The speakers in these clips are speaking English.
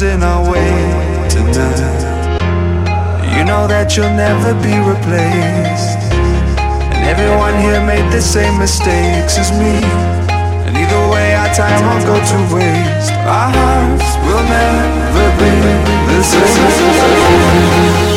In our way tonight. You know that you'll never be replaced. And everyone here made the same mistakes as me. And either way, our time won't go to waste. Our hearts will never be the same.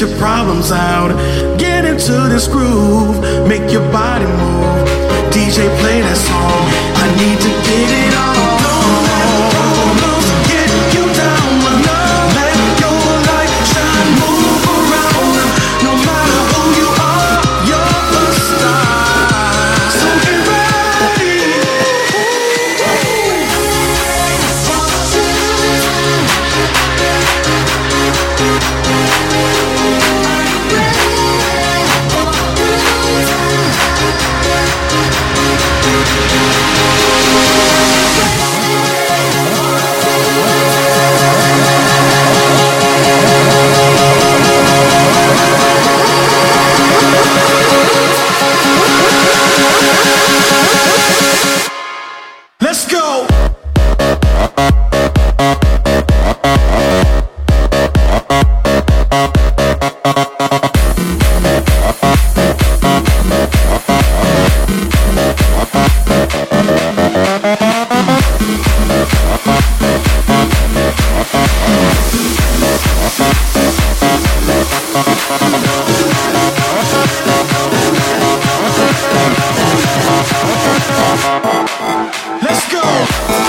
Your problems out. Get into this groove, make your body move. DJ, play that song. I need to get it on. Let's go!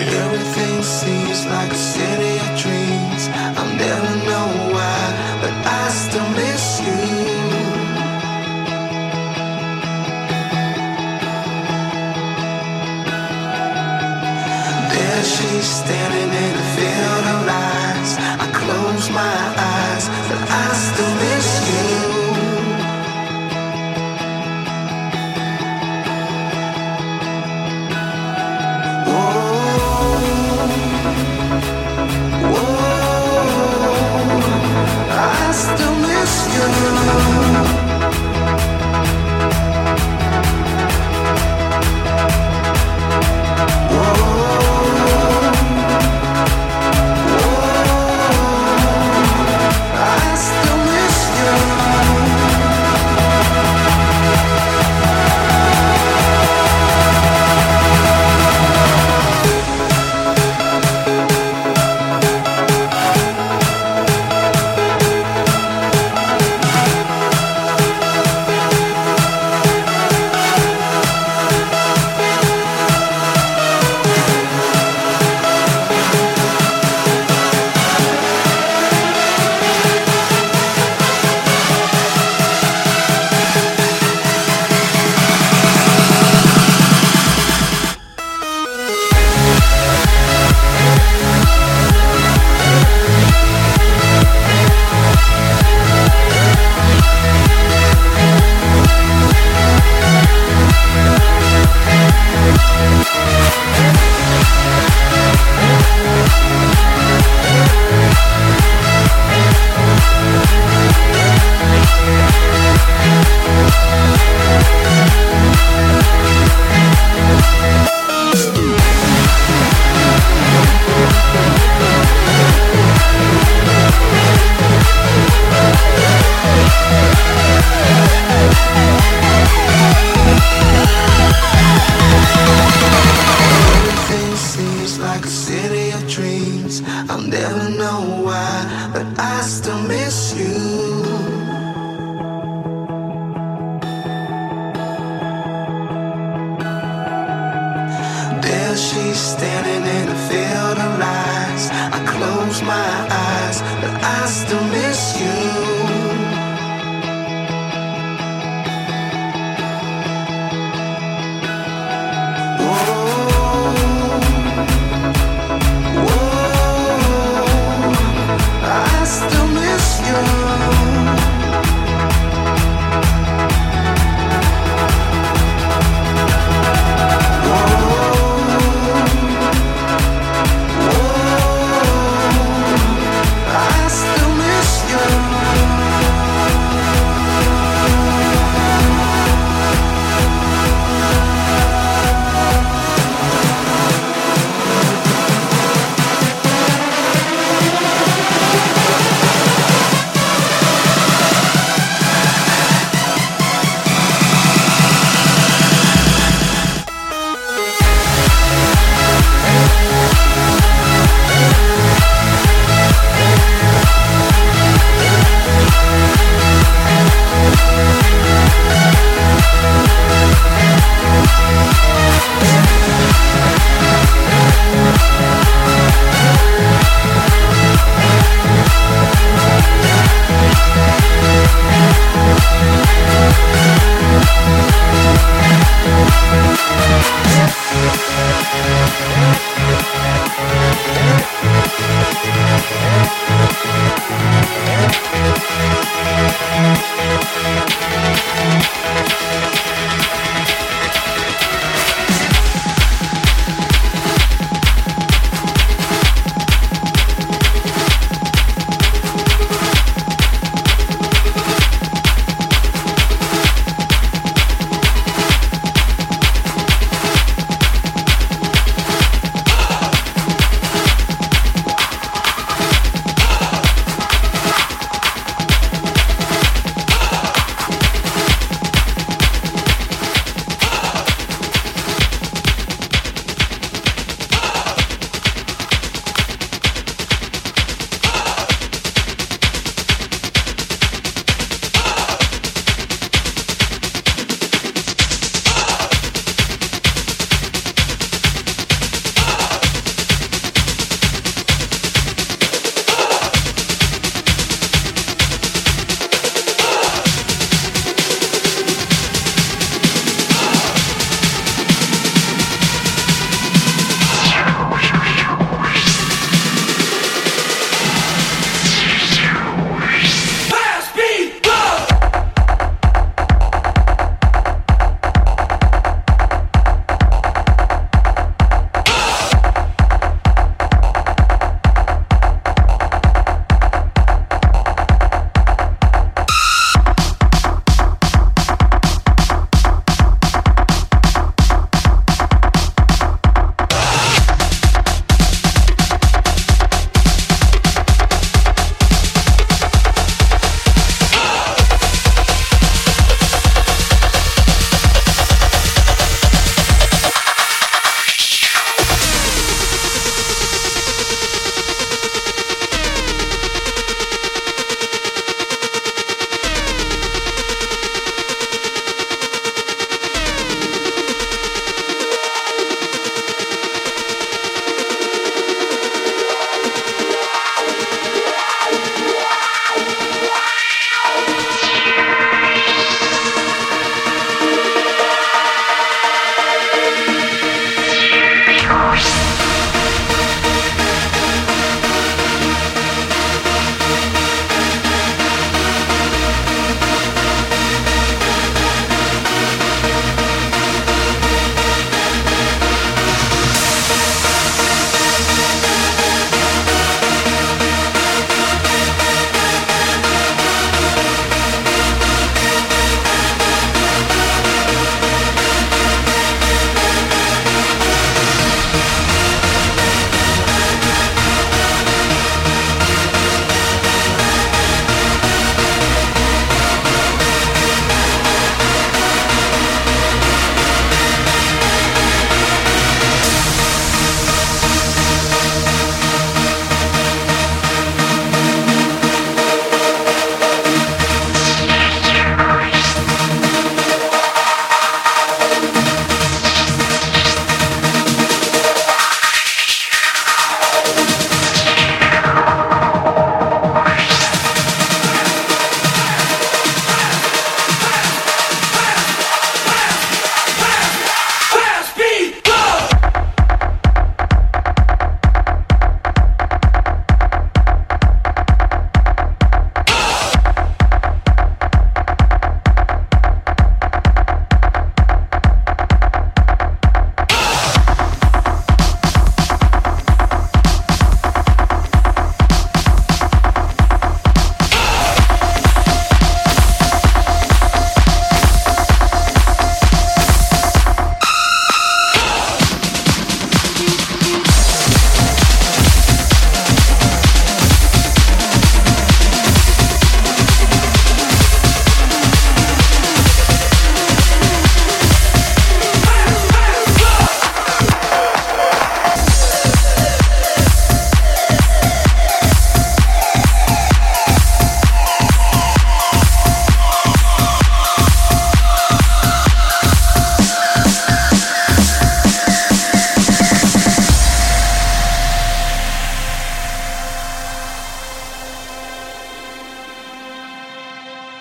Everything seems like a city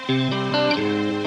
Música